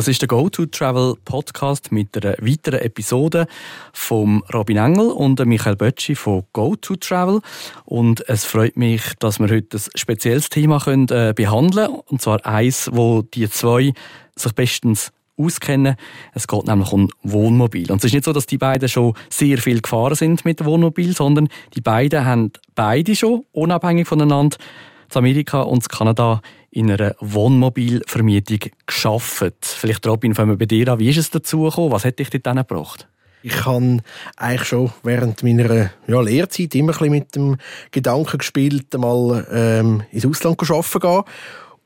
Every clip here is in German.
Das ist der Go-To-Travel Podcast mit einer weiteren Episode vom Robin Engel und Michael Bötschi von Go-To-Travel. Und es freut mich, dass wir heute ein spezielles Thema können, äh, behandeln können. Und zwar eins, wo die zwei sich bestens auskennen. Es geht nämlich um Wohnmobil. Und es ist nicht so, dass die beiden schon sehr viel gefahren sind mit dem Wohnmobil, sondern die beiden haben beide schon, unabhängig voneinander, zu Amerika und zu Kanada in einer Wohnmobilvermietung geschafft. Vielleicht, Robin, fangen wir bei dir an. Wie ist es dazu gekommen? Was hat dich dort gebracht? Ich habe eigentlich schon während meiner ja, Lehrzeit immer ein mit dem Gedanken gespielt, mal ähm, ins Ausland zu arbeiten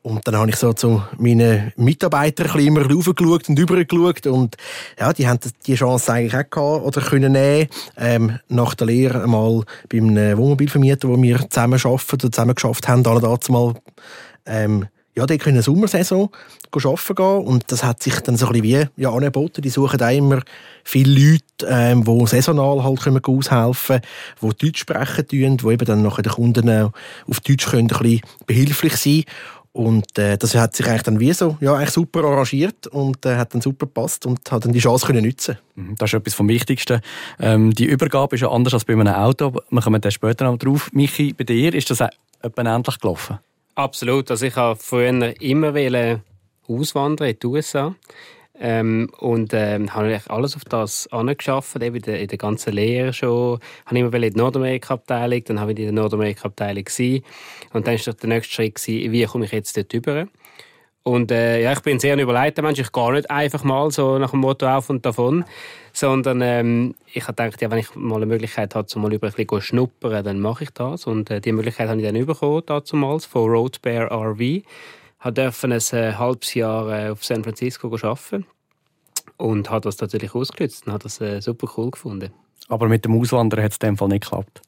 und dann habe ich so zu meinen Mitarbeitern ein immer raufgeschaut und übergeschaut und ja, die haben die Chance eigentlich auch gehabt oder können nehmen, ähm, nach der Lehre einmal bei einem Wohnmobilvermieter, wo wir zusammen arbeiten oder zusammen geschafft haben, alle dazu mal ähm, ja, die können eine Sommersaison arbeiten gehen und das hat sich dann so ein bisschen wie ja, angeboten. Die suchen auch immer viele Leute, ähm, die saisonal halt können aushelfen können, die Deutsch sprechen können, die eben dann nachher den Kunden auf Deutsch können ein bisschen behilflich sein und äh, das hat sich eigentlich dann wie so ja, eigentlich super arrangiert und äh, hat dann super gepasst und hat dann die Chance können nutzen mhm, Das ist etwas vom Wichtigsten. Ähm, die Übergabe ist ja anders als bei einem Auto. Wir kommen dann später noch drauf. Michi, bei dir ist das auch endlich gelaufen? Absolut. Also ich habe früher immer auswandern in die USA. Ähm, und ähm, habe ich alles auf das angeschafft, eben in der, in der ganzen Lehre schon. Habe immer in die Nordamerika-Abteilung, dann habe ich in der Nordamerika-Abteilung Und dann war der nächste Schritt, gewesen, wie komme ich jetzt dort rüber? Und äh, ja, ich bin ein sehr überleiteter Mensch. Ich gehe nicht einfach mal so nach dem Motto auf und davon, sondern ähm, ich habe gedacht, ja, wenn ich mal eine Möglichkeit habe, so mal über ein bisschen schnuppern, dann mache ich das. Und äh, die Möglichkeit habe ich dann bekommen, damals, von Road Bear RV durfte ein äh, halbes Jahr äh, auf San Francisco arbeiten und hat das natürlich ausgenutzt und hat das äh, super cool gefunden. Aber mit dem Auswandern hat es in dem Fall nicht geklappt?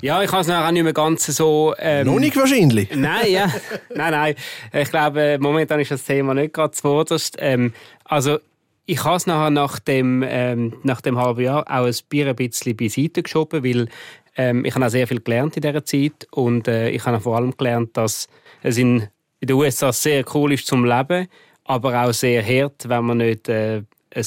Ja, ich habe es nachher auch nicht mehr ganz so... Ähm, Noch nicht wahrscheinlich? Nein, ja. nein, nein. Ich glaube, momentan ist das Thema nicht gerade zuvorderst. Ähm, also, ich habe es nachher nach dem, ähm, nach dem halben Jahr auch ein bisschen beiseite geschoben, weil ähm, ich habe auch sehr viel gelernt in dieser Zeit und äh, ich habe vor allem gelernt, dass es in in den USA sehr cool ist zum Leben, aber auch sehr hart, wenn man nicht äh, ein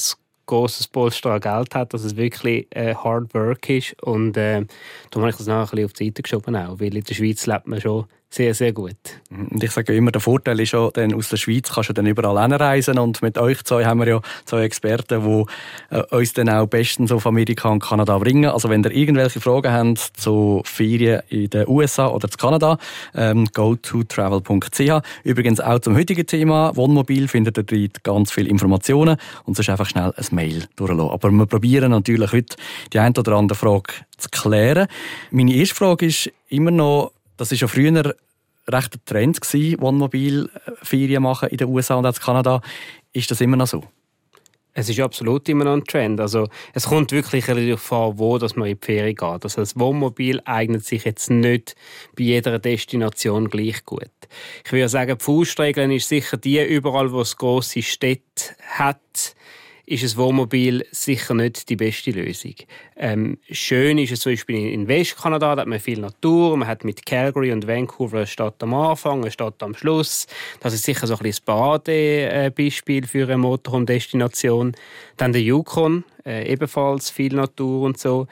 großes Polster an Geld hat, dass es wirklich äh, Hard Work ist. Und äh, darum habe ich das nachher ein bisschen auf die Seite geschoben, auch, weil in der Schweiz lebt man schon sehr, sehr gut. Und ich sage immer, der Vorteil ist ja, denn aus der Schweiz kannst du dann überall hinreisen und mit euch zwei haben wir ja zwei Experten, die äh, uns dann auch bestens auf Amerika und Kanada bringen. Also wenn ihr irgendwelche Fragen habt zu Ferien in den USA oder zu Kanada, ähm, go to travel.ch. Übrigens auch zum heutigen Thema Wohnmobil findet ihr dort ganz viele Informationen und sonst einfach schnell ein Mail durchlassen. Aber wir probieren natürlich heute die eine oder andere Frage zu klären. Meine erste Frage ist immer noch, das war ja früher recht ein Trend gewesen, Wohnmobilferien machen in den USA und auch in Kanada. Ist das immer noch so? Es ist absolut immer noch ein Trend. Also, es kommt wirklich darauf an, wo dass man in die Ferien geht. Also, das Wohnmobil eignet sich jetzt nicht bei jeder Destination gleich gut. Ich würde sagen, die Faustregel ist sicher die, überall wo es grosse Städte hat, ist ein Wohnmobil sicher nicht die beste Lösung. Ähm, schön ist es zum Beispiel in Westkanada, da hat man viel Natur, man hat mit Calgary und Vancouver eine Stadt am Anfang, eine Stadt am Schluss. Das ist sicher so ein bisschen das Badebeispiel für eine Motorhome-Destination. Dann der Yukon, äh, ebenfalls viel Natur und so.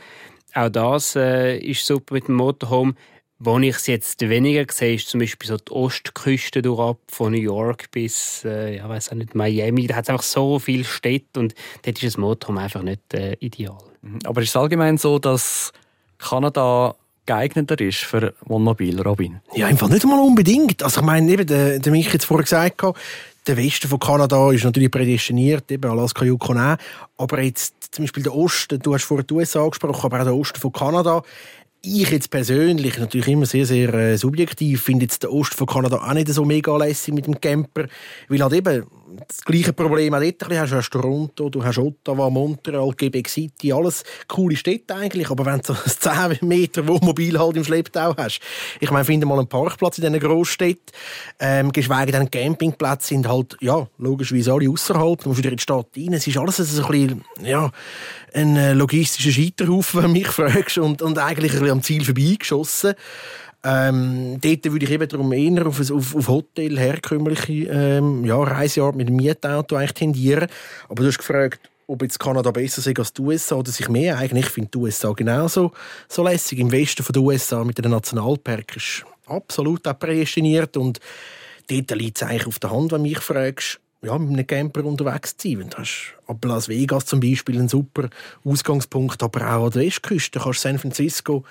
Auch das äh, ist super mit dem Motorhome. Wo ich es jetzt weniger sehe, ist zum Beispiel so die Ostküste durch von New York bis, äh, ja, weiß auch nicht, Miami. Da hat es einfach so viele Städte und dort ist das Motorhome einfach nicht äh, ideal. Mhm. Aber ist es allgemein so, dass Kanada geeigneter ist für Wohnmobil, Robin? Ja, einfach nicht mal unbedingt. Also ich meine, eben, der, der Mich jetzt vorher gesagt hat, der Westen von Kanada ist natürlich prädestiniert, eben Alaska, Yukon auch. Aber jetzt zum Beispiel der Osten, du hast vorher die USA angesprochen, aber auch der Osten von Kanada, ich jetzt persönlich, natürlich immer sehr, sehr äh, subjektiv, finde jetzt den Osten von Kanada auch nicht so mega lässig mit dem Camper, weil halt eben das gleiche Problem auch dort. Du hast Toronto, du hast Ottawa, Montreal, Quebec City, alles coole Städte eigentlich, aber wenn du so 10 Meter Wohnmobil halt im Schlepptau hast, ich meine, finde mal einen Parkplatz in diesen Großstädten, ähm, geschweige denn Campingplätze sind halt, ja, logischerweise alle außerhalb, du musst wieder in die Stadt rein, es ist alles ein bisschen, ja, ein äh, logistischer Scheiterhaufen, wenn du mich fragst, und, und eigentlich ein bisschen am Ziel vorbeigeschossen. Ähm, dort würde ich eben darum eher auf, auf, auf Hotel, herkömmliche ähm, ja, Reiseart mit dem Mietauto eigentlich tendieren. Aber du hast gefragt, ob jetzt Kanada besser ist als die USA oder sich mehr eigentlich. Ich finde die USA genauso so lässig. Im Westen von den USA mit den Nationalpark ist absolut auch prädestiniert und dort liegt es eigentlich auf der Hand, wenn du mich fragst, ja, mit einem Camper unterwegs zu sein. Du hast ab Las Vegas zum Beispiel einen super Ausgangspunkt, aber auch an der Westküste. Du kannst San Francisco,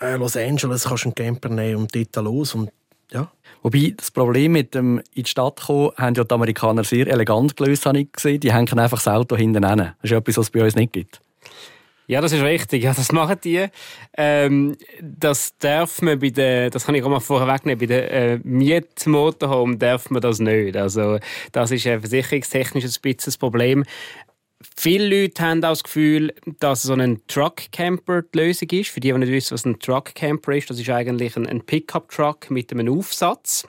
äh, Los Angeles kannst einen Camper nehmen und dort los und ja. Wobei das Problem mit dem in die Stadt kommen, haben ja die Amerikaner sehr elegant gelöst, habe ich gesehen. Die hängen einfach das Auto hinten an. Das ist etwas, was es bei uns nicht gibt. Ja, das ist richtig. Ja, das machen die. Ähm, das darf man bei den, das kann ich auch mal vorher wegnehmen, bei den äh, Mietmotorhome darf man das nicht. Also, das ist ein versicherungstechnisches bisschen das Problem. Viele Leute haben auch das Gefühl, dass so ein Truck Camper die Lösung ist. Für die, die nicht wissen, was ein Truck Camper ist, das ist eigentlich ein, ein Pickup Truck mit einem Aufsatz.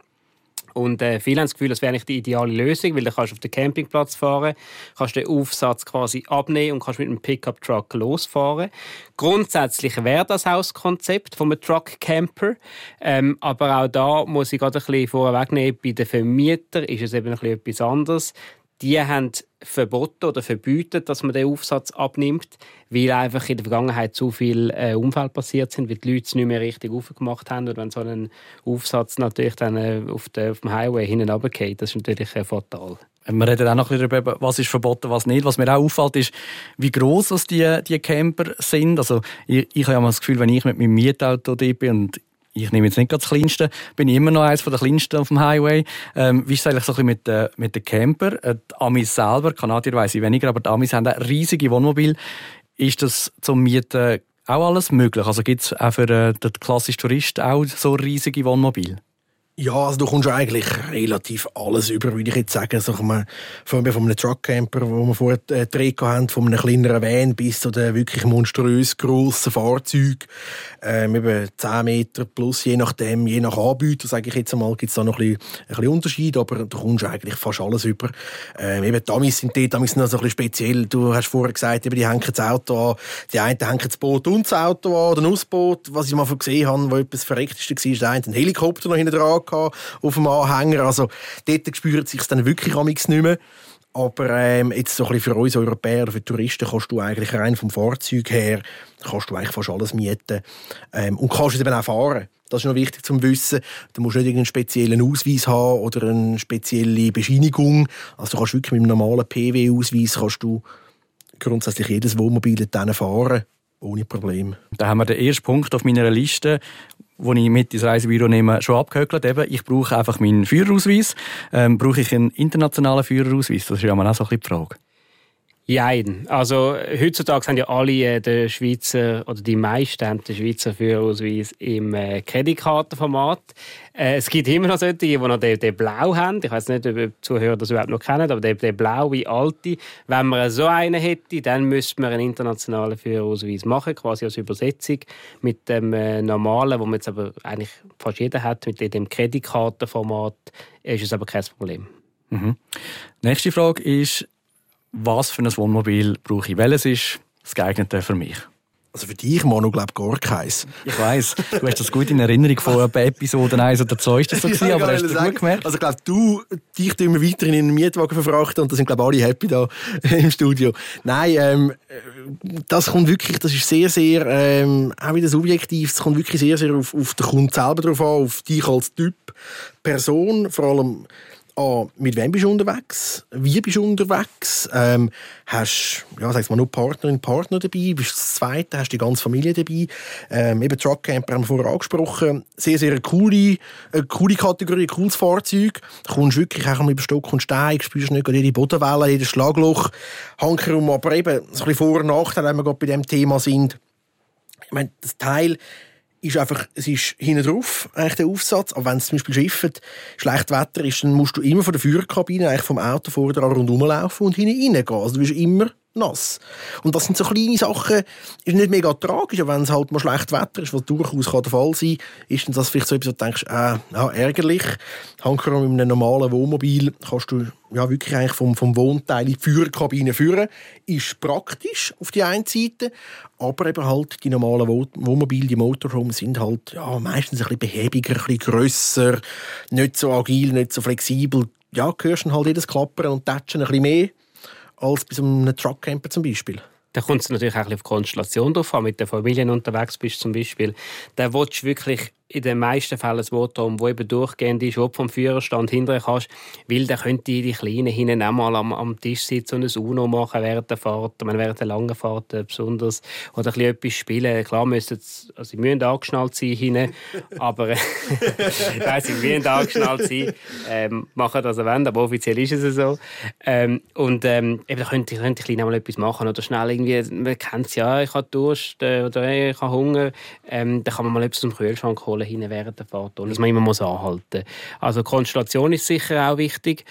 Und äh, viele haben das Gefühl, das wäre nicht die ideale Lösung, weil dann kannst du auf den Campingplatz fahren, kannst den Aufsatz quasi abnehmen und kannst mit einem Pickup-Truck losfahren. Grundsätzlich wäre das auch das Konzept von Truck-Camper. Ähm, aber auch da muss ich gerade ein bisschen vorwegnehmen, bei den Vermietern ist es eben ein bisschen etwas anderes die haben verboten oder verbieten, dass man den Aufsatz abnimmt, weil einfach in der Vergangenheit zu viele äh, Unfälle passiert sind, weil die Leute es nicht mehr richtig aufgemacht haben. Und wenn so ein Aufsatz natürlich dann äh, auf, der, auf dem Highway hinten runtergeht, das ist natürlich äh, fatal. Wir reden auch noch darüber, was ist verboten, was nicht. Was mir auch auffällt, ist, wie gross die, die Camper sind. Also, ich, ich habe das Gefühl, wenn ich mit meinem Mietauto da bin und ich nehme jetzt nicht das kleinste, bin ich immer noch eines der kleinsten auf dem Highway. Ähm, wie ist es eigentlich so ein bisschen mit, äh, mit den Camper? Äh, die Amis selber, Kanadier weiss ich weniger, aber die Amis haben riesige Wohnmobil. Ist das zum Mieten auch alles möglich? Also gibt es auch für äh, den klassischen Tourist auch so riesige Wohnmobile? Ja, also du kommst eigentlich relativ alles über, würde ich jetzt sagen. So, man, von, einem Truckcamper, wo wir vorher äh, Trikot haben, von einem kleineren Van bis zu den wirklich monströs grossen Fahrzeugen. Ähm, eben 10 Meter plus, je nachdem, je nach Anbieter, sage ich jetzt einmal, gibt es da noch ein bisschen, ein bisschen Unterschied, aber du kommst eigentlich fast alles über. Ähm, eben die Amis sind dort Amis noch so ein bisschen speziell. Du hast vorher gesagt, eben, die hängen das Auto an. Die einen hängen das Boot und das Auto an, oder ein Ausboot. Was ich mal gesehen habe, wo etwas Verreckteste war, ist der eine ein Helikopter noch hinten dran auf dem Anhänger. Also dort spürt sich dann wirklich nicht mehr. Aber ähm, jetzt so ein bisschen für uns Europäer, für Touristen, kannst du eigentlich rein vom Fahrzeug her, kannst du eigentlich fast alles mieten. Ähm, und kannst es eben auch fahren. Das ist noch wichtig zum Wissen. Du musst nicht irgendeinen speziellen Ausweis haben oder eine spezielle Bescheinigung. Also du kannst wirklich mit einem normalen PW-Ausweis kannst du grundsätzlich jedes Wohnmobil fahren. Ohne Problem. Da haben wir den ersten Punkt auf meiner Liste, wo ich mit ins Reisebüro nehme, schon abgehökelt. Eben, ich brauche einfach meinen Führerausweis. Ähm, brauche ich einen internationalen Führerausweis? Das ist ja auch so ein bisschen die Frage. Jein. Also, heutzutage haben ja alle äh, den Schweizer, oder die meisten haben den Schweizer Führerausweis im äh, Kreditkartenformat. Äh, es gibt immer noch solche, die noch den, den Blau haben. Ich weiß nicht, ob die Zuhörer das überhaupt noch kennen, aber den, den Blau wie alte. Wenn man so einen hätte, dann müsste man einen internationalen Führerausweis machen, quasi als Übersetzung. Mit dem äh, normalen, wo man jetzt aber eigentlich fast jeder hat, mit dem Kreditkartenformat, ist es aber kein Problem. Mhm. Nächste Frage ist, was für ein Wohnmobil brauche ich? Welches ist das geeignete für mich? Also für dich, Manu, glaube ich, gar keins. Ich weiss, du hast das gut in Erinnerung von Episode 1 oder 2 ist das so gewesen, aber hast du gut gemerkt? Also ich glaube, du, dich tun wir weiterhin in einen Mietwagen verfrachten und da sind, glaube alle happy da im Studio. Nein, ähm, das kommt wirklich, das ist sehr, sehr, ähm, auch wieder subjektiv, es kommt wirklich sehr, sehr auf, auf den Kunden selber drauf an, auf dich als Typ, Person, vor allem ah, mit wem bist du unterwegs? Wie bist du unterwegs? Ähm, hast ja, sag's mal, nur Partnerin, Partner dabei? Bist du das Zweite? Hast du die ganze Familie dabei? Ähm, eben Truckcamper haben wir vorher angesprochen. Sehr, sehr eine coole, eine coole Kategorie, ein cooles Fahrzeug. Da kommst du wirklich auch über Stock und Stein, spürst nicht jede Bodenwelle, jedes Schlagloch, Hankerum. Aber eben, so ein bisschen Vor- und Nachteil, wenn wir gerade bei diesem Thema sind. Ich meine, das Teil ist einfach, es ist hinten drauf, eigentlich der Aufsatz. Aber wenn es zum Beispiel schifft, schlecht Wetter ist, dann musst du immer von der Führerkabine, eigentlich vom Auto vorne rundherum laufen und hinten reingehen. Also du bist immer nass. Und das sind so kleine Sachen, ist nicht mega tragisch, wenn es halt mal schlecht Wetter ist, was durchaus kann der Fall sein ist das vielleicht so etwas, wo du denkst, äh, ja, ärgerlich. Hankerum mit einem normalen Wohnmobil kannst du ja, wirklich eigentlich vom, vom Wohnteil in die Führerkabine führen. Ist praktisch auf die einen Seite, aber eben halt die normalen Wohnmobile, die Motorhomes sind halt ja, meistens ein bisschen behäbiger, ein bisschen grösser, nicht so agil, nicht so flexibel. Ja, hörst halt jedes Klappern und Tatschen ein bisschen mehr als bei so einem Truckcamper zum Beispiel. Da kommt es natürlich auch auf Konstellation drauf an. Mit den Familien unterwegs bist zum Beispiel. Da willst du wirklich in den meisten Fällen ein Motorhome, das eben durchgehend ist, du vom Führerstand hinterher kannst, weil dann könnte die Kleinen hinten auch mal am, am Tisch sitzen und ein Uno machen während der Fahrt, während der langen Fahrt besonders, oder ein bisschen etwas spielen. Klar müssen sie, also sie müssen angeschnallt sein hinten, aber nein, sie müssen angeschnallt sein, ähm, machen das wenn, aber offiziell ist es so. Ähm, und ähm, eben, da könnte, könnte die Kleinen mal etwas machen oder schnell irgendwie, man kennt es ja, ich habe Durst äh, oder ich habe Hunger, ähm, dann kann man mal etwas zum Kühlschrank holen holen hinten während der Fahrt, ohne dass man immer muss anhalten Also Konstellation ist sicher auch wichtig.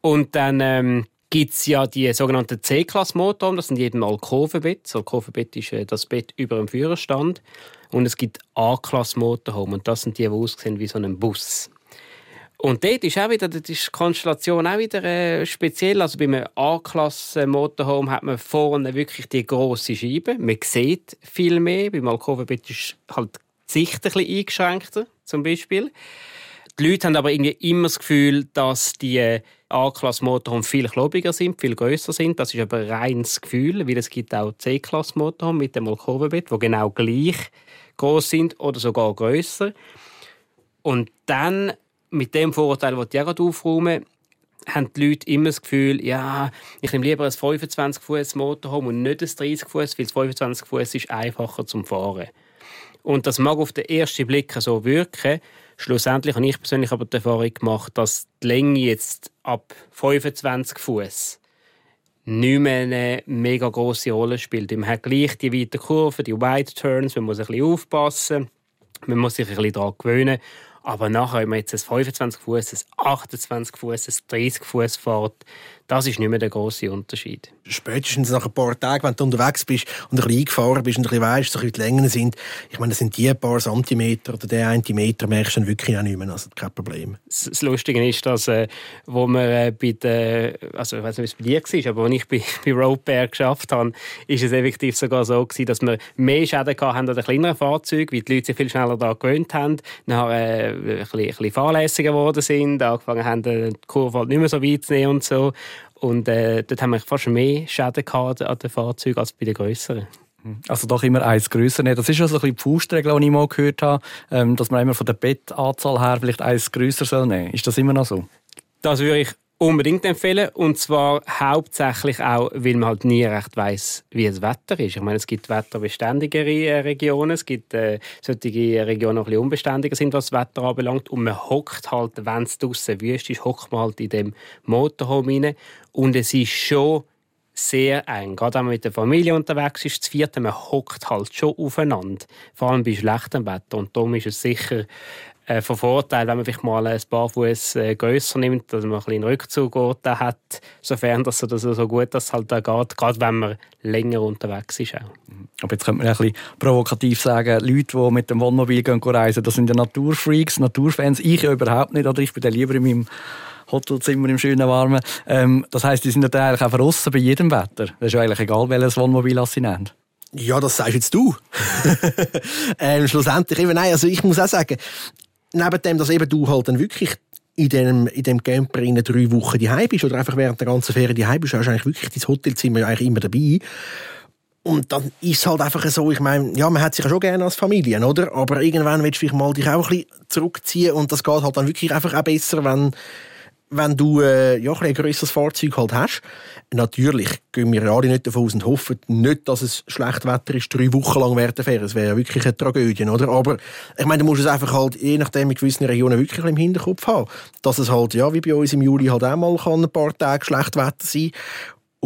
Und dann ähm, gibt es ja die sogenannten C-Klasse-Motoren, das sind jedem Alkovenbett. Das Alkovenbett ist äh, das Bett über dem Führerstand. Und es gibt A-Klasse-Motorhome und das sind die, die aussehen wie so ein Bus. Und dort ist auch wieder die Konstellation auch wieder äh, speziell. Also bei einem A-Klasse-Motorhome hat man vorne wirklich die grosse Scheibe. Man sieht viel mehr. Beim Alkovenbett ist halt Sicht ein bisschen eingeschränkter, zum Beispiel. Die Leute haben aber irgendwie immer das Gefühl, dass die A-Klasse-Motorhome viel klobiger sind, viel größer sind. Das ist aber ein reines Gefühl, weil es gibt auch C-Klasse-Motorhome mit dem Alkovenbett, die genau gleich groß sind oder sogar größer. Und dann mit dem Vorurteil, das ich auch aufräumen haben die Leute immer das Gefühl, ja, ich nehme lieber ein 25 Fuß Motorhome und nicht ein 30 Fuß, weil das 25 Fuß ist einfacher zum Fahren. Und das mag auf den ersten Blick so wirken. Schlussendlich habe ich persönlich aber die Erfahrung gemacht, dass die Länge jetzt ab 25 Fuß nicht mehr eine mega große Rolle spielt. Man hat gleich die weiten Kurven, die Wide Turns, man muss ein bisschen aufpassen, man muss sich ein bisschen daran gewöhnen. Aber nachher, wenn man jetzt ein 25 Fuß, ein 28 Fuß, ein 30 Fuß fährt, das ist nicht mehr der große Unterschied. Spätestens nach ein paar Tagen, wenn du unterwegs bist und ein bisschen eingefahren bist und ein bisschen weißt, so die Längen sind, ich meine, das sind die ein paar Zentimeter oder der einen Meter, merkst du dann wirklich auch nicht mehr, also kein Problem. Das Lustige ist, dass, äh, wo wir äh, bei der, also ich weiß nicht, wie es bei dir war, aber als ich bei, bei Rope Air geschafft habe, ist es effektiv sogar so gewesen, dass wir mehr Schäden hatten an den kleineren Fahrzeugen, weil die Leute sich viel schneller da gewöhnt haben, nachher äh, ein, bisschen, ein bisschen fahrlässiger geworden sind, angefangen haben, die Kurve halt nicht mehr so weit zu nehmen und so. Und äh, dort haben wir fast mehr Schäden gehabt an den Fahrzeugen als bei den grösseren. Also doch immer eins grösser nehmen. Das ist ja so ein bisschen die Faustregel, die ich mal gehört habe, ähm, dass man immer von der Bettanzahl her vielleicht eins grösser soll nehmen. Ist das immer noch so? Das würde ich unbedingt empfehlen. Und zwar hauptsächlich auch, weil man halt nie recht weiß, wie das Wetter ist. Ich meine, es gibt wetterbeständigere äh, Regionen, es gibt äh, solche Regionen, die ein bisschen unbeständiger sind, was das Wetter anbelangt. Und man hockt halt, wenn es draußen wüst ist, hockt man halt in dem Motorhome rein. Und es ist schon sehr eng. Gerade wenn man mit der Familie unterwegs ist, das vierte, man hockt halt schon aufeinander. Vor allem bei schlechtem Wetter. Und darum ist es sicher äh, von Vorteil, wenn man vielleicht mal ein paar Fuß äh, grösser nimmt, dass man ein bisschen Rückzug hat, sofern das so, gut das halt da geht, gerade wenn man länger unterwegs ist. Auch. Aber jetzt könnte man ein bisschen provokativ sagen, Leute, die mit dem Wohnmobil gehen, reisen, das sind ja Naturfreaks, Naturfans. Ich ja überhaupt nicht, oder ich bin dann lieber in meinem Hotelzimmer im schönen Warmen. Ähm, das heisst, die sind natürlich auch verrissen bei jedem Wetter. Das ist ja eigentlich egal, welches Wohnmobil sie nehmen. Ja, das sagst jetzt du. ähm, schlussendlich eben, nein, also ich muss auch sagen, neben dem, dass eben du halt dann wirklich in dem, in dem Camper in drei Wochen daheim bist oder einfach während der ganzen Ferien daheim bist, hast du eigentlich wirklich dein Hotelzimmer eigentlich immer dabei. Und dann ist es halt einfach so, ich meine, ja, man hat sich ja schon gerne als Familie, oder? Aber irgendwann willst du dich mal dich auch ein bisschen zurückziehen und das geht halt dann wirklich einfach auch besser, wenn wenn du äh, ja, ein, grösseres Fahrzeug halt hast. Natürlich gehen wir alle nicht davon aus und hoffen nicht, dass es schlecht Wetter ist, drei Wochen lang während der Ferien. Das wäre ja wirklich eine Tragödie, oder? Aber ich meine, du musst es einfach halt, je nachdem, in gewissen Regionen wirklich im Hinterkopf haben. Dass es halt, ja, wie bei uns im Juli halt auch mal kann ein paar Tage schlecht Wetter sein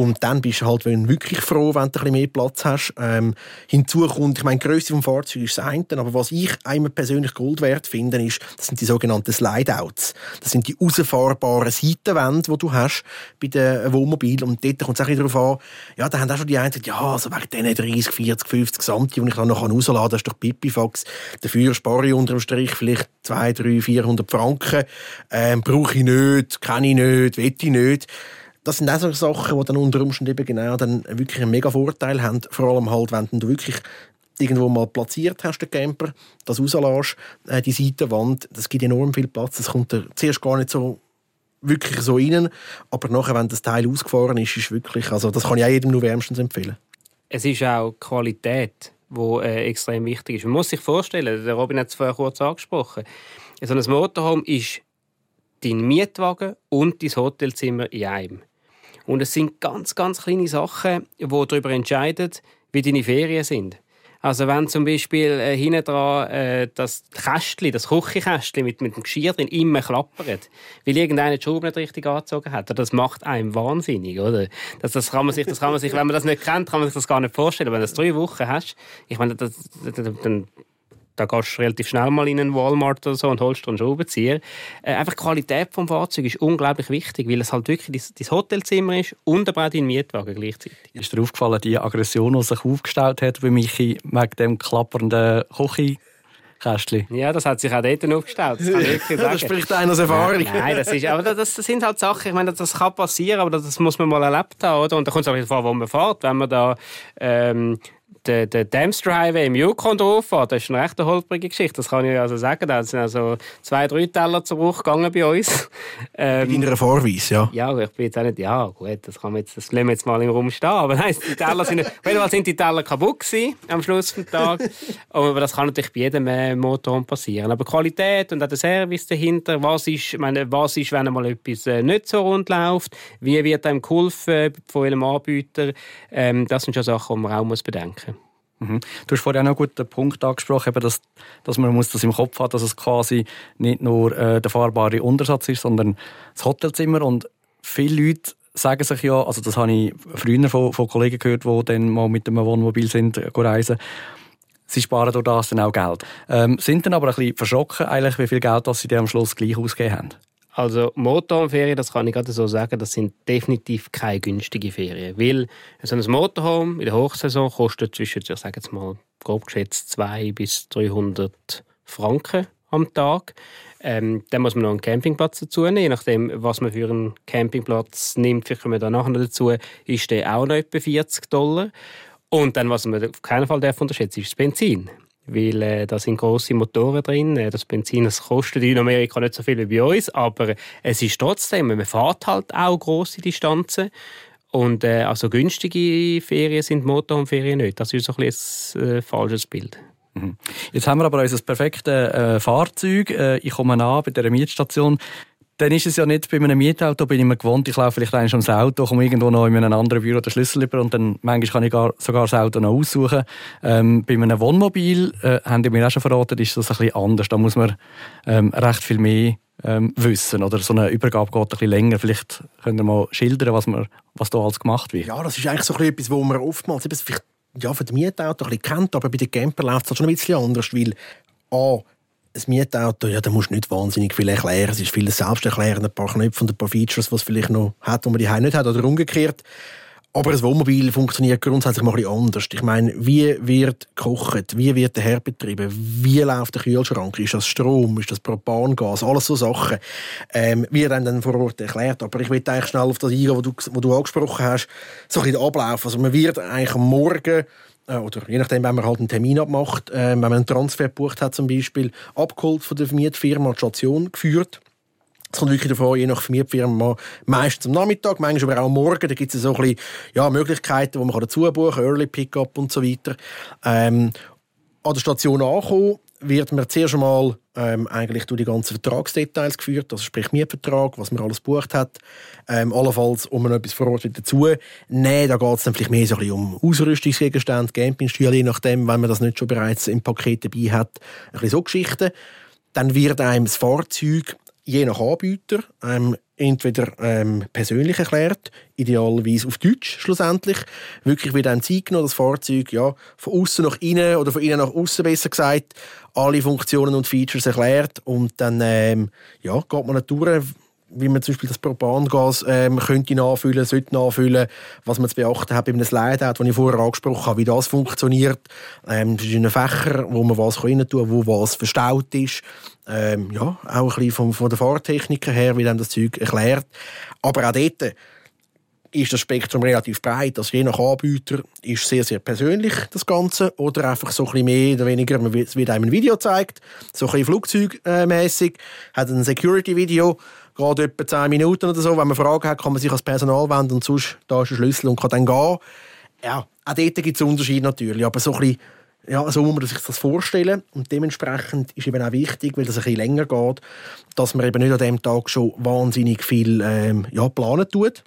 Und dann bist du halt wirklich froh, wenn du ein bisschen mehr Platz hast. Ähm, hinzu kommt, ich meine, die Grösse des Fahrzeugs ist das eine, aber was ich einmal persönlich Gold wert finde, ist, das sind die sogenannten Slideouts. Das sind die rausfahrbaren Seitenwände, die du hast bei den Wohnmobilen. Und dort kommt es auch darauf an, ja, da haben auch schon die einen gesagt, ja, also wegen diesen 30, 40, 50 Santi, die ich dann noch rausladen kann, das ist doch Pipifax. Dafür spare ich unter dem Strich vielleicht 2, 3, 400 Franken. Ähm, brauche ich nicht, kenne ich nicht, will ich nicht das sind auch so Sachen, die dann unter Umständen eben genau dann wirklich einen mega Vorteil haben. Vor allem halt, wenn du wirklich irgendwo mal platziert hast, den Camper, das rauslässt, äh, die Seitenwand, das gibt enorm viel Platz. Das kommt zuerst gar nicht so wirklich so rein, aber nachher, wenn das Teil ausgefahren ist, ist wirklich, also das kann ich auch jedem nur wärmstens empfehlen. Es ist auch Qualität, die äh, extrem wichtig ist. Man muss sich vorstellen, der Robin hat es vorher kurz angesprochen, so ein Motorhome ist dein Mietwagen und dein Hotelzimmer in einem. Und es sind ganz, ganz kleine Sachen, die darüber entscheiden, wie deine Ferien sind. Also wenn zum Beispiel äh, hinten dran äh, das Kästchen, das Küchenkästchen mit, mit dem Geschirr drin immer klappert, weil irgendeiner die Schraube nicht richtig angezogen hat, das macht einem wahnsinnig, oder? Das, das, kann man sich, das kann man sich, wenn man das nicht kennt, kann man sich das gar nicht vorstellen. Wenn du das drei Wochen hast, ich meine, das, dann da gehst du relativ schnell mal in einen Walmart oder so und holst dir einen Schraubenzieher. Äh, einfach die Qualität des Fahrzeugs ist unglaublich wichtig, weil es halt wirklich dein, Hotelzimmer ist und aber auch dein Mietwagen gleichzeitig. Ist dir aufgefallen, die Aggression, die sich aufgestellt hat bei Michi wegen dem klappernden Kochi? Kästchen. Ja, das hat sich auch dort aufgestellt. Das, das spricht einer aus Erfahrung. Ja, nein, das, ist, aber das, das, sind halt Sachen, ich meine, das kann passieren, aber das muss man mal erlebt haben. Oder? Und da kommt es auch davon, wo man fährt. Wenn man da ähm, der, der Dempster Highway im Yukon drauf das ist eine recht holprige Geschichte, das kann ich also sagen. Da sind also zwei, drei Teller zu Bruch gegangen bei uns. Ähm, in deiner Vorweise, ja? Ja, ich bin jetzt auch nicht, ja gut, das, kann jetzt, das lassen wir jetzt mal im Raum stehen, aber nein, die Teller sind, auf jeden Fall sind die Teller kaputt gewesen, am Schluss des Tages. aber das kann natürlich bei jedem äh, Motorhome passieren. Aber Qualität und auch der Service dahinter, was ist, meine, was ist, wenn einmal etwas äh, nicht so rund läuft, wie wird einem geholfen von einem Anbieter, ähm, das sind schon Sachen, die man auch muss bedenken Mhm. Du hast vorhin auch einen guten Punkt angesprochen, eben, dass, dass man muss das im Kopf hat, dass es quasi nicht nur äh, der fahrbare Untersatz ist, sondern das Hotelzimmer. Und viele Leute sagen sich ja, also das habe ich früher von, von Kollegen gehört, die dann mal mit dem Wohnmobil sind, äh, reisen, sie sparen durch das dann auch Geld. Ähm, sind dann aber ein bisschen verschrocken, eigentlich, wie viel Geld das sie dann am Schluss gleich ausgegeben haben. Also Motorhome-Ferien, das kann ich gerade so sagen, das sind definitiv keine günstigen Ferien. Weil so ein Motorhome in der Hochsaison kostet zwischen, ich sage jetzt mal, grob geschätzt 200 bis 300 Franken am Tag. Ähm, dann muss man noch einen Campingplatz dazu nehmen. Je nachdem, was man für einen Campingplatz nimmt, vielleicht kommen wir da nachher dazu, ist der auch noch etwa 40 Dollar. Und dann, was man auf keinen Fall unterschätzen darf, ist das Benzin weil äh, da sind große Motoren drin. Äh, das Benzin das kostet in Amerika nicht so viel wie bei uns, aber es ist trotzdem, man fährt halt auch große Distanzen. Und äh, also günstige Ferien sind Motorhome-Ferien nicht. Das ist so ein, bisschen ein äh, falsches Bild. Mhm. Jetzt haben wir aber unser perfektes äh, Fahrzeug. Äh, ich komme an bei der Mietstation dann ist es ja nicht bei einem Mietauto, bin ich mir gewohnt, ich laufe vielleicht eigentlich ums Auto, komme irgendwo noch in einem anderen Büro den Schlüssel über und dann manchmal kann ich gar, sogar das Auto noch aussuchen. Ähm, bei einem Wohnmobil, äh, haben die mir auch schon verraten, ist das ein bisschen anders. Da muss man ähm, recht viel mehr ähm, wissen oder so eine Übergabe geht ein bisschen länger. Vielleicht könnt ihr mal schildern, was, man, was da alles gemacht wird. Ja, das ist eigentlich so etwas, wo man oftmals eben vielleicht ja, von dem Mietauto ein bisschen kennt, aber bei den Camper läuft es schon ein bisschen anders, weil A, ein Mietauto, ja, da musst du nicht wahnsinnig viel erklären. Es ist vieles selbsterklärend, ein paar Knöpfe und ein paar Features, was es vielleicht noch hat, die man die nicht hat, oder umgekehrt. Aber ein Wohnmobil funktioniert grundsätzlich mal ein bisschen anders. Ich meine, wie wird gekocht? Wie wird der Herd betrieben? Wie läuft der Kühlschrank? Ist das Strom? Ist das Propangas? Alles so Sachen. Ähm, wie dann, dann vor Ort erklärt. Aber ich will eigentlich schnell auf das eingehen, was du, was du angesprochen hast. So ein bisschen der Ablauf. Also man wird eigentlich am Morgen oder je nachdem, wenn man halt einen Termin abmacht, äh, wenn man einen Transfer gebucht hat zum Beispiel, abgeholt von der Mietfirma, die Station geführt. Es kommt wirklich davon, je nach Mietfirma, meistens am Nachmittag, manchmal aber auch am Morgen. Da gibt es so ein bisschen, ja, Möglichkeiten, wo man dazu buchen kann, Early Pickup und so weiter. Ähm, an der Station ankommen, wird man zuerst einmal ähm, eigentlich durch die ganzen Vertragsdetails geführt, also sprich Mietvertrag, was man alles bucht hat, ähm, allenfalls um man etwas vor Ort dazu nehmen. Da geht es dann vielleicht mehr so ein um Ausrüstungsgegenstände, Campingstühle, je nachdem, wenn man das nicht schon bereits im Paket dabei hat, ein bisschen so Geschichten. Dann wird einem das Fahrzeug je nach Anbieter ähm, entweder ähm, persönlich erklärt, idealerweise auf Deutsch schlussendlich. Wirklich wird einem Zeit genommen, das Fahrzeug ja, von außen nach innen oder von innen nach außen besser gesagt, alle Funktionen und Features erklärt und dann ähm, ja, geht man durch, wie man zum Beispiel das Propangas ähm, könnte nachfüllen, sollte nachfüllen, was man zu beachten hat bei einem Slide-Out, das ich vorher angesprochen habe, wie das funktioniert, ähm, verschiedene Fächer, wo man was rein tun kann, wo was verstaut ist, ähm, ja, auch ein bisschen von, von der Fahrtechnik her, wie dann das Zeug erklärt. Aber auch dort ist das Spektrum relativ breit. Also je nach Anbieter ist sehr, sehr persönlich das Ganze. Oder einfach so ein bisschen mehr oder weniger, es wird einem ein Video gezeigt, so ein bisschen flugzeugmässig, hat ein Security-Video, gerade etwa 10 Minuten oder so. Wenn man Fragen hat, kann man sich als Personal wenden und sonst da ist ein Schlüssel und kann dann gehen. Ja, auch dort gibt es Unterschiede natürlich, aber so ein bisschen ja, so muss man sich das vorstellen. Und dementsprechend ist eben auch wichtig, weil das ein bisschen länger geht, dass man eben nicht an dem Tag schon wahnsinnig viel ähm, ja, planen tut.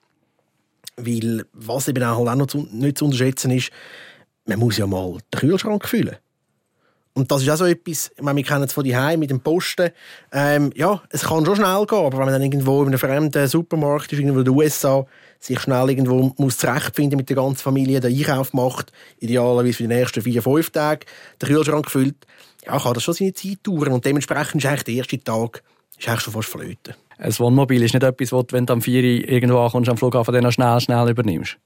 Weil, was eben auch, auch noch zu, nicht zu unterschätzen ist, man muss ja mal den Kühlschrank füllen. Und das ist auch so etwas, meine, wir kennen es von daheim mit dem Posten. Ähm, ja, es kann schon schnell gehen, aber wenn man dann irgendwo in einem fremden Supermarkt ist, irgendwo in den USA, sich schnell irgendwo muss zurechtfinden mit der ganzen Familie, den Einkauf macht, idealerweise für die nächsten vier, fünf Tage, den Kühlschrank füllt, ja, kann das schon seine Zeit dauern. Und dementsprechend ist eigentlich der erste Tag ist eigentlich schon fast flöten. Ein Wohnmobil ist nicht etwas, was du, wenn du am 4 irgendwo ankommst am Flughafen, dann noch schnell, schnell übernimmst?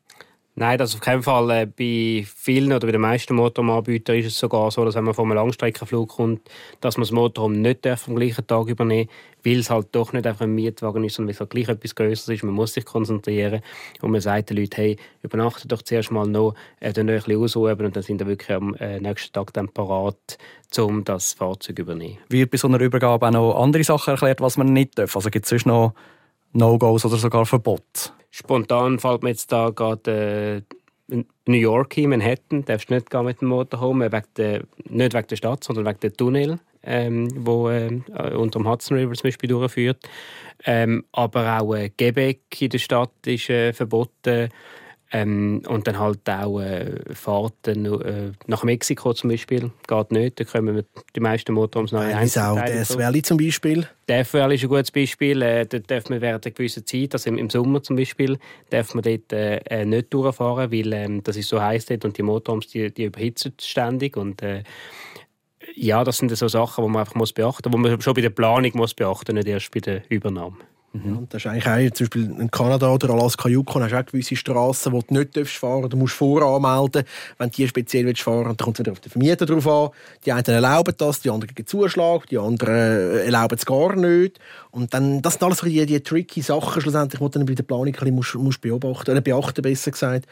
Nein, das auf keinen Fall. Äh, bei vielen oder bei den meisten Motorradanbietern ist es sogar so, dass wenn man von einem Langstreckenflug kommt, dass man das Motorhome nicht am gleichen Tag übernehmen weil es halt doch nicht einfach ein Mietwagen ist, sondern weil es halt gleich etwas Größeres ist. Man muss sich konzentrieren und man sagt den Leuten, hey, übernachte doch zuerst mal noch, äh, dann ein bisschen ausüben und dann sind wir wirklich am äh, nächsten Tag dann parat, um das Fahrzeug zu übernehmen. Wird bei so einer Übergabe auch noch andere Sachen erklärt, was man nicht darf? Also gibt es sonst noch No-Gos oder sogar Verbote? Spontan fällt mir jetzt da gerade äh, New York in Manhattan. Darfst nicht mit dem Motorhome, wegen der, nicht wegen der Stadt, sondern wegen der Tunnel, ähm, äh, unter dem Hudson River zum Beispiel durchführt. Ähm, aber auch äh, Quebec in der Stadt ist äh, verboten. Ähm, und dann halt auch äh, Fahrten äh, nach Mexiko zum Beispiel. Geht nicht, da kommen die meisten Motorhomes Einzelteile. auch Death Valley zum Beispiel. Death Valley ist ein gutes Beispiel. Äh, dort darf man während einer gewissen Zeit, also im, im Sommer zum Beispiel, darf man dort äh, äh nicht durchfahren, weil ähm, das ist so heiß dort und die Motorhomes, die, die überhitzen ständig und äh, ja, das sind so Sachen, die man einfach muss beachten muss, die man schon bei der Planung muss beachten, nicht erst bei der Übernahme. Mhm. Und das ist eigentlich auch, zum Beispiel in Kanada oder Alaska Yukon hast du auch gewisse Straßen, wo du nicht fahren darfst. Du musst voranmelden, wenn du die speziell fahren willst. Dann kommt es wieder auf den Vermieter drauf an. Die einen erlauben das, die anderen geben Zuschlag, die anderen äh, erlauben es gar nicht. Und dann, das sind alles die, die tricky Sachen schlussendlich, die du dann bei der Planung ein musst, musst beobachten, oder beachten, besser gesagt.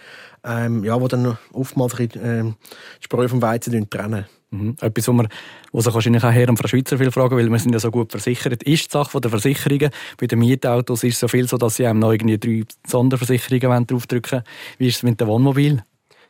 Ähm, ja, wo dann oftmals ein bisschen, äh, die Spreu vom Weizen trennen. Mhm. Etwas, wo man wo sich wahrscheinlich auch Herren von Schweizer viel fragen, weil wir sind ja so gut versichert, ist die Sache der Versicherungen. Bei den Mietautos ist es so viel so, dass sie einem noch irgendwie drei Sonderversicherungen draufdrücken wollen. Wie ist es mit dem Wohnmobil?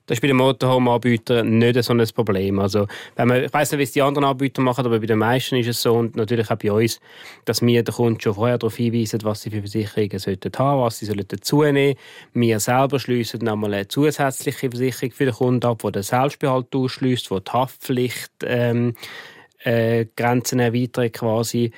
Das ist bei den Motorhome-Anbietern nicht so ein Problem. Also, wenn man, ich weiß nicht, wie es die anderen Anbieter machen, aber bei den meisten ist es so und natürlich auch bei uns, dass wir den Kunden schon vorher darauf hinweisen, was sie für Versicherungen sollten haben, was sie sollen dazunehmen. Wir selber schliessen nochmal eine zusätzliche Versicherung für den Kunden ab, die den Selbstbehalt ausschließt, die die Haftpflicht ähm, äh, Grenzen erweitert quasi.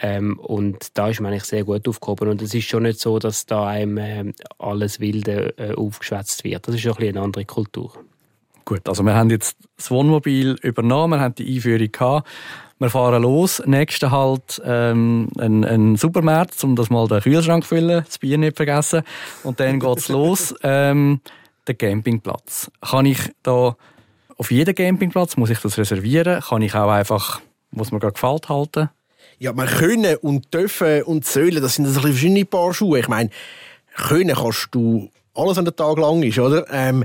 Ähm, und da ist man eigentlich sehr gut aufgehoben. Und es ist schon nicht so, dass da einem äh, alles Wilde äh, aufgeschwätzt wird. Das ist ein eine andere Kultur. Gut, also wir haben jetzt das Wohnmobil übernommen, wir haben die Einführung gehabt. Wir fahren los. Nächster halt ähm, ein, ein Supermarkt, um das mal den Kühlschrank zu füllen, das Bier nicht vergessen. Und dann geht es los. Ähm, der Campingplatz. Kann ich da auf jeden Campingplatz, muss ich das reservieren? Kann ich auch einfach, muss man gerade gefällt halten? Ja, man können und dürfen und sollen, das sind verschiedene Paar Schuhe. Ich meine, können kannst du alles an der Tag lang ist, oder? Ähm,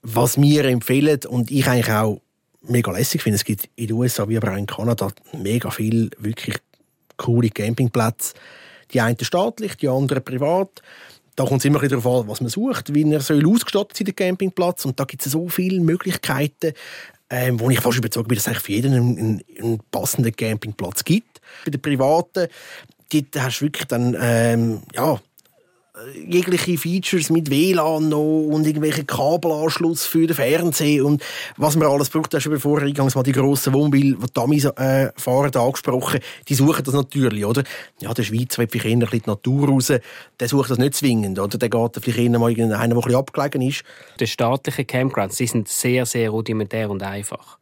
was wir empfehlen und ich eigentlich auch mega lässig finde, es gibt in den USA wie aber auch in Kanada mega viel wirklich coole Campingplätze. Die einen staatlich, die anderen privat. Da kommt es immer darauf an, was man sucht, wie er soll ausgestattet sein, der Campingplatz. Und da gibt es so viele Möglichkeiten, ähm, wo ich fast überzeugt bin, dass es für jeden einen, einen passenden Campingplatz gibt. Bei den Privaten, dort hast du wirklich dann, ähm, ja, jegliche Features mit WLAN noch und irgendwelche Kabelanschluss für den Fernseher und was man alles braucht. Du hast schon vorher eingangs mal die grossen Wohnmobile, die Dummies äh, fahren, angesprochen. Die suchen das natürlich, oder? Ja, der Schweiz will vielleicht eher ein die Natur raus. Der sucht das nicht zwingend, oder? Der geht vielleicht eher mal irgendeiner, der ein abgelegen ist. Die staatlichen Campgrounds, die sind sehr, sehr rudimentär und einfach.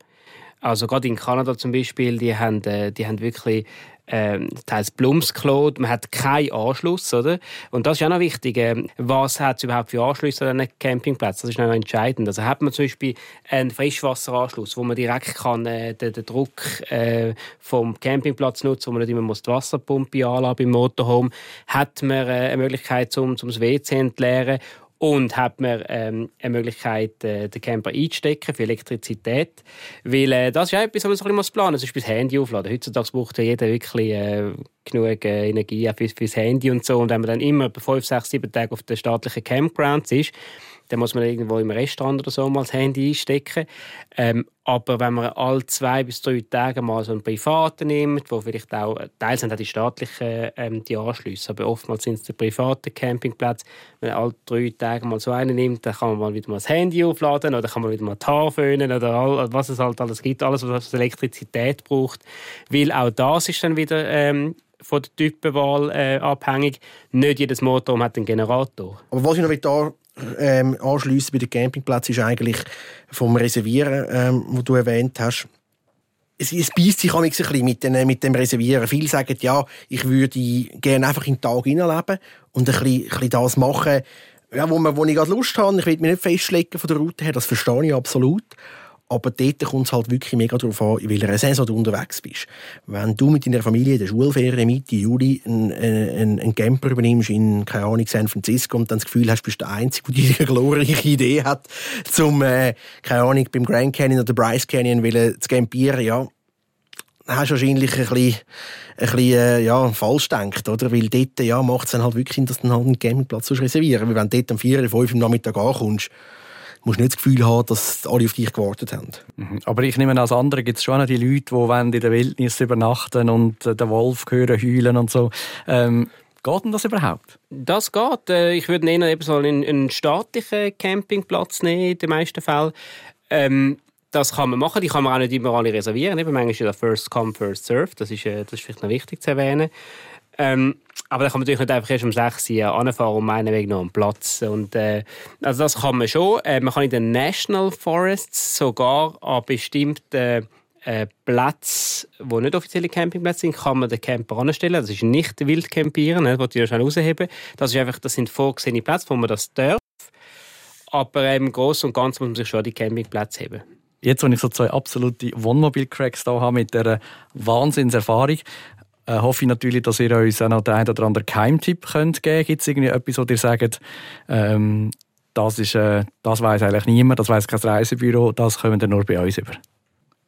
Also gerade in Kanada zum Beispiel, die haben, äh, die haben wirklich ähm, teils Blumsklot, man hat keinen Anschluss, oder? Und das ist auch noch wichtig. Ähm, was hat es überhaupt für Anschlüsse an einem Campingplatz? Das ist noch entscheidend. Also hat man zum Beispiel einen Frischwasseranschluss, wo man direkt kann, äh, den, den Druck äh, vom Campingplatz nutzen, wo man nicht immer muss die Wasserpumpe anlassen beim Motorhome, hat man äh, eine Möglichkeit, um, um das WC zu entleeren und hat man ähm, eine Möglichkeit, äh, den Camper einzustecken für Elektrizität. Weil äh, das ist auch etwas, was man so ein bisschen planen muss. Zum Beispiel das Handy aufladen. Heutzutage braucht ja jeder wirklich äh, genug äh, Energie für, fürs Handy und so. Und wenn man dann immer fünf, sechs, sieben Tage auf den staatlichen Campgrounds ist, dann muss man irgendwo im Restaurant oder so mal das Handy einstecken. Ähm, aber wenn man alle zwei bis drei Tage mal so einen privaten nimmt, wo vielleicht auch, teils sind auch die staatlichen ähm, die Anschlüsse, aber oftmals sind es die privaten Campingplätze. Wenn man alle drei Tage mal so einen nimmt, dann kann man mal wieder mal das Handy aufladen oder kann man wieder mal die Haare föhnen oder all, was es halt alles gibt, alles, was Elektrizität braucht. Weil auch das ist dann wieder ähm, von der Typenwahl äh, abhängig. Nicht jedes Motorhome hat einen Generator. Aber was ich noch da ähm, anschliessen bei den Campingplätzen ist eigentlich vom Reservieren, ähm, wo du erwähnt hast. Es, es beißt sich ein bisschen mit, den, mit dem Reservieren. Viele sagen, ja, ich würde gerne einfach in den Tag hineinleben und ein bisschen, ein bisschen das machen, ja, wo, man, wo ich gerade Lust habe. Ich will mich nicht festlegen von der Route her, das verstehe ich absolut. Aber dort kommt es halt wirklich mega darauf an, in welcher Saison du unterwegs bist. Wenn du mit deiner Familie in der Schulferien Mitte Juli einen, einen, einen Camper übernimmst in, keine Ahnung, San Francisco und dann das Gefühl hast, du bist der Einzige, der diese glorreiche Idee hat, zum, äh, keine Ahnung, beim Grand Canyon oder Bryce Canyon zu campieren, ja, dann hast du wahrscheinlich ein bisschen, ein bisschen äh, ja, falsch gedacht, oder? Weil dort ja, macht es dann halt wirklich Sinn, dass du halt einen Campingplatz reservieren Weil wenn du dort um 4 oder 5 Uhr am Nachmittag ankommst, musst nicht das Gefühl haben, dass alle auf dich gewartet haben. Mhm. Aber ich nehme als andere gibt es schon die Leute, die in der Wildnis übernachten und äh, den Wolf hören heulen und so. Ähm, Geht denn das überhaupt? Das geht. Äh, ich würde eher eben so einen, einen staatlichen Campingplatz nehmen, in den meisten Fällen. Ähm, das kann man machen, die kann man auch nicht immer alle reservieren. Eben, manchmal ist ja First Come, First Serve. Das ist, äh, das ist vielleicht noch wichtig zu erwähnen. Ähm, aber da kann man natürlich nicht einfach erst um 6 Uhr anfahren und meinen Weg noch am Platz. Und, äh, also das kann man schon. Äh, man kann in den National Forests sogar an bestimmten äh, Plätzen, die nicht offizielle Campingplätze sind, kann man den Camper anstellen. Das ist nicht Wildcampieren, ne? das wollte ich schnell rausheben. Das, ist einfach, das sind vorgesehene Plätze, wo man das darf. Aber im Großen und Ganzen muss man sich schon an die Campingplätze heben. Jetzt, wenn ich so zwei absolute Wohnmobil-Cracks da habe mit dieser Wahnsinnserfahrung, äh, hoffe ich natürlich, dass ihr uns auch noch den einen oder anderen Keimtipp könnt geben könnt. Gibt es irgendwie etwas, wo ihr sagt, ähm, das, ist, äh, das weiß eigentlich niemand, das weiß kein Reisebüro, das kommen wir nur bei uns über?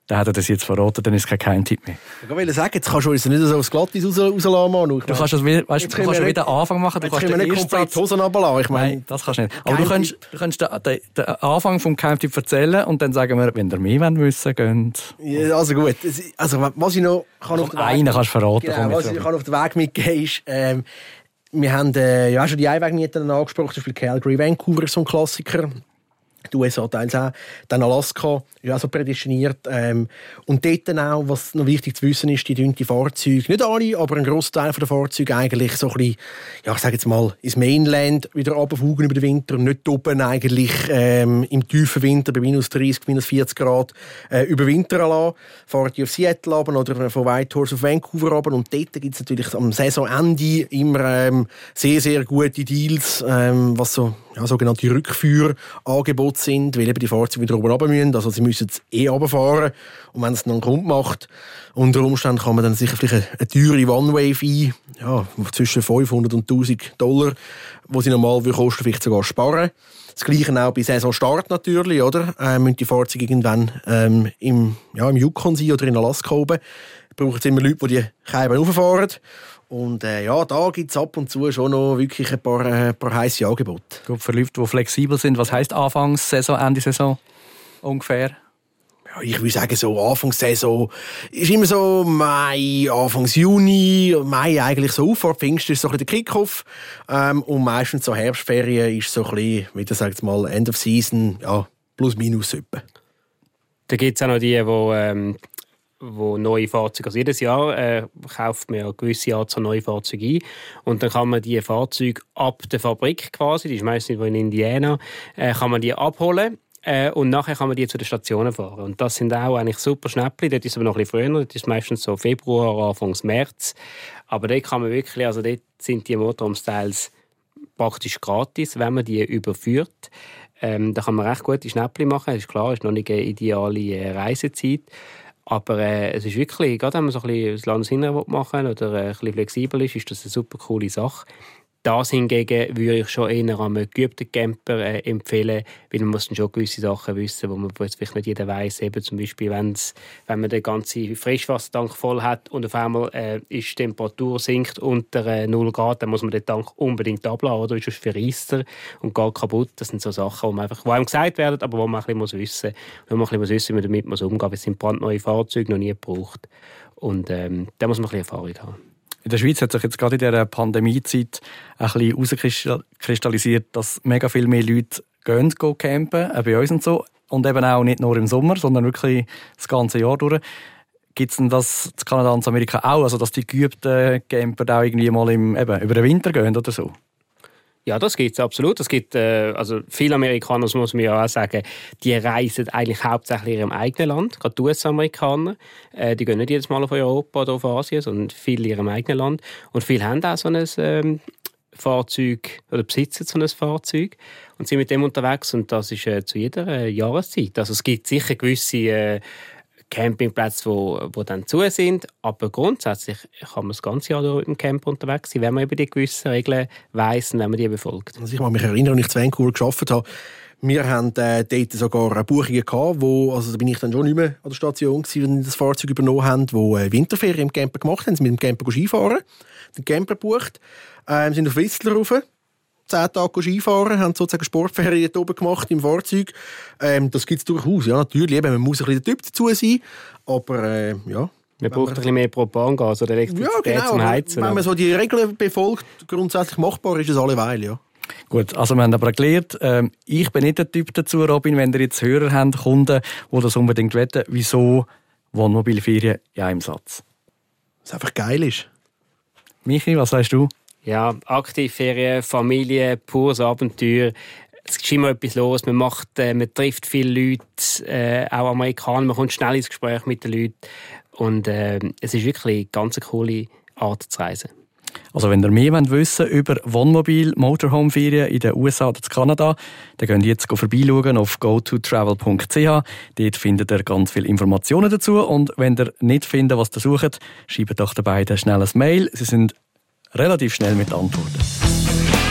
Dann hat er das jetzt verraten, dann ist kein Tipp mehr. Ich wollte sagen, jetzt kannst du uns nicht so aufs Glattis raus, rauslassen, Manu. Du kannst, das, weißt, du kannst schon wieder Anfang machen. Du kannst nicht komplett die Hosen runterlassen. Ich meine, Nein, das kannst du nicht. Aber du kannst, du kannst den, den, den Anfang vom Geheimtipp erzählen und dann sagen wir, wenn ihr mehr wollt wissen geht. Ja, also gut. Also, was ich noch kann auf den Weg... Einen kannst du verraten. Genau, was ich kann auf den Weg mitgeben ist, ähm, wir haben äh, ja schon die Einwegmieten angesprochen, zum Beispiel Calgary, Vancouver, so ein Klassiker die USA teils auch, dann Alaska ist auch so prädestiniert. Ähm, und dort dann auch, was noch wichtig zu wissen ist, die die Fahrzeuge, nicht alle, aber ein Großteil der Fahrzeuge eigentlich so ein bisschen, ja, ich sage jetzt mal, ins Mainland wieder runterfugen über den Winter und nicht oben eigentlich ähm, im tiefen Winter bei minus 30, minus 40 Grad äh, überwintern lassen. Fahren die auf Seattle runter oder von Whitehorse auf Vancouver runter und dort gibt es natürlich am Saisonende immer ähm, sehr, sehr gute Deals, ähm, was so ja, sogenannte Rückführangebote sind, weil eben die Fahrzeuge wieder oben runter müssen. Also sie müssen es eh runterfahren. Und wenn es dann Grund macht, unter Umständen kann man dann sicher vielleicht eine, eine teure One-Way-Fee, ja, zwischen 500 und 1000 Dollar, wo sie normal kosten, vielleicht sogar sparen. Das Gleiche auch bei Saisonstart natürlich, oder? Äh, müssen die Fahrzeuge irgendwann ähm, im, ja, im Yukon sein oder in Alaska oben. Braucht es immer Leute, die die Scheiben rauffahren. Und äh, ja, da gibt es ab und zu schon noch wirklich ein paar, äh, paar heiße Angebote. Gut, für Leute, die flexibel sind, was heisst Anfangssaison, Ende Saison ungefähr? ja, ich würde sagen, so Anfangssaison ist immer so Mai, Anfangs Juni, Mai eigentlich so auf, vor Pfingsten ist so ein bisschen der Kickoff ähm, und meistens so Herbstferien ist so ein bisschen, wie du sagst mal, End of Season, ja, plus minus etwa. Da gibt es auch noch die, die ähm, wo neue Fahrzeuge, also jedes Jahr äh, kauft man eine gewisse Anzahl neue Fahrzeuge ein und dann kann man die Fahrzeuge ab der Fabrik quasi, die ist meistens in Indiana, äh, kann man die abholen äh, und nachher kann man die zu den Stationen fahren. Und das sind auch eigentlich super Schnäppli. Dort ist es aber noch ein bisschen früher. Dort ist meistens so Februar, Anfang März. Aber dort kann man wirklich, also dort sind die Motorhome-Styles praktisch gratis, wenn man die überführt. Ähm, da kann man recht gute Schnäppli machen. Das ist klar, es ist noch nicht eine ideale äh, Reisezeit. Aber äh, es ist wirklich, gerade wenn man so ein bisschen das Landesinnere machen oder äh, ein bisschen flexibel ist, ist das eine super coole Sache. Das hingegen würde ich schon eher einem geübten Camper äh, empfehlen, weil man muss dann schon gewisse Sachen wissen, wo man vielleicht nicht jeder weiß. Eben zum Beispiel, wenn's, wenn man den ganzen Frischwassertank voll hat und auf einmal äh, ist die Temperatur sinkt unter äh, 0 Grad, dann muss man den Tank unbedingt abladen, oder? Sonst verreist er und geht kaputt. Das sind so Sachen, die, einfach, die einem gesagt werden, aber wo man ein bisschen muss wissen muss. Wo man ein bisschen muss wissen, wie man damit muss umgehen muss. Es sind brandneue Fahrzeuge, noch nie gebraucht. Und ähm, da muss man ein bisschen Erfahrung haben. In der Schweiz hat sich jetzt gerade in dieser Pandemiezeit ein bisschen herauskristallisiert, dass mega viel mehr Leute gehen, gehen campen, auch bei uns und so. Und eben auch nicht nur im Sommer, sondern wirklich das ganze Jahr durch. Gibt es denn das in Kanada und Amerika auch? Also, dass die geübten Camper auch irgendwie mal im, eben, über den Winter gehen oder so? Ja, das gibt es absolut. Es gibt, äh, also viele Amerikaner, muss man ja auch sagen, die reisen eigentlich hauptsächlich in ihrem eigenen Land. Gerade die US-Amerikaner, äh, die gehen nicht jedes Mal auf Europa oder auf Asien, sondern viele in ihrem eigenen Land. Und viele haben auch so ein ähm, Fahrzeug oder besitzen so ein Fahrzeug und sind mit dem unterwegs. Und das ist äh, zu jeder äh, Jahreszeit. Also es gibt sicher gewisse äh, Campingplätze, wo, wo dann zu sind. Aber grundsätzlich kann man das ganze Jahr durch mit dem Camper unterwegs sein, wenn man über die gewissen Regeln weiss und wenn man die befolgt. Also ich kann mich erinnern, als ich in Vancouver gearbeitet habe, wir hatten äh, dort sogar Buchungen gehabt, wo, also da bin ich dann schon nicht mehr an der Station gewesen, wenn das Fahrzeug übernommen haben, wo äh, Winterferien im Camper gemacht haben, sie mit dem Camper Skifahren, den Camper gebucht, äh, sind auf Whistler rauf, zehn Tage Skifahren, haben sozusagen Sportferien oben gemacht im Fahrzeug. Ähm, das gibt es durchaus, ja, natürlich. Eben, man muss ein bisschen der Typ dazu sein, aber äh, ja. Man braucht ein bisschen mehr Propangas oder Elektrizität ja, genau, zum Heizen. Wenn man so die Regeln befolgt, grundsätzlich machbar ist es alleweil, ja. Gut, also wir haben aber gelernt, äh, ich bin nicht der Typ dazu, Robin, wenn ihr jetzt Hörer habt, Kunden, die das unbedingt wetten, wieso Wohnmobilferien ja im Satz? Weil es einfach geil ist. Michi, was sagst du? Ja, Aktivferien, Familie, pures Abenteuer. Es ist immer etwas los. Man, macht, äh, man trifft viele Leute, äh, auch Amerikaner. Man kommt schnell ins Gespräch mit den Leuten. Und äh, es ist wirklich eine ganz coole Art zu reisen. Also wenn ihr mehr wissen wollt über Wohnmobil, Motorhome-Ferien in den USA oder in Kanada, dann könnt ihr jetzt vorbeischauen auf gototravel.ch. Dort findet ihr ganz viele Informationen dazu. Und wenn ihr nicht findet, was ihr sucht, schreibt doch den beiden schnell ein Mail. Sie sind relativ schnell mit Antworten.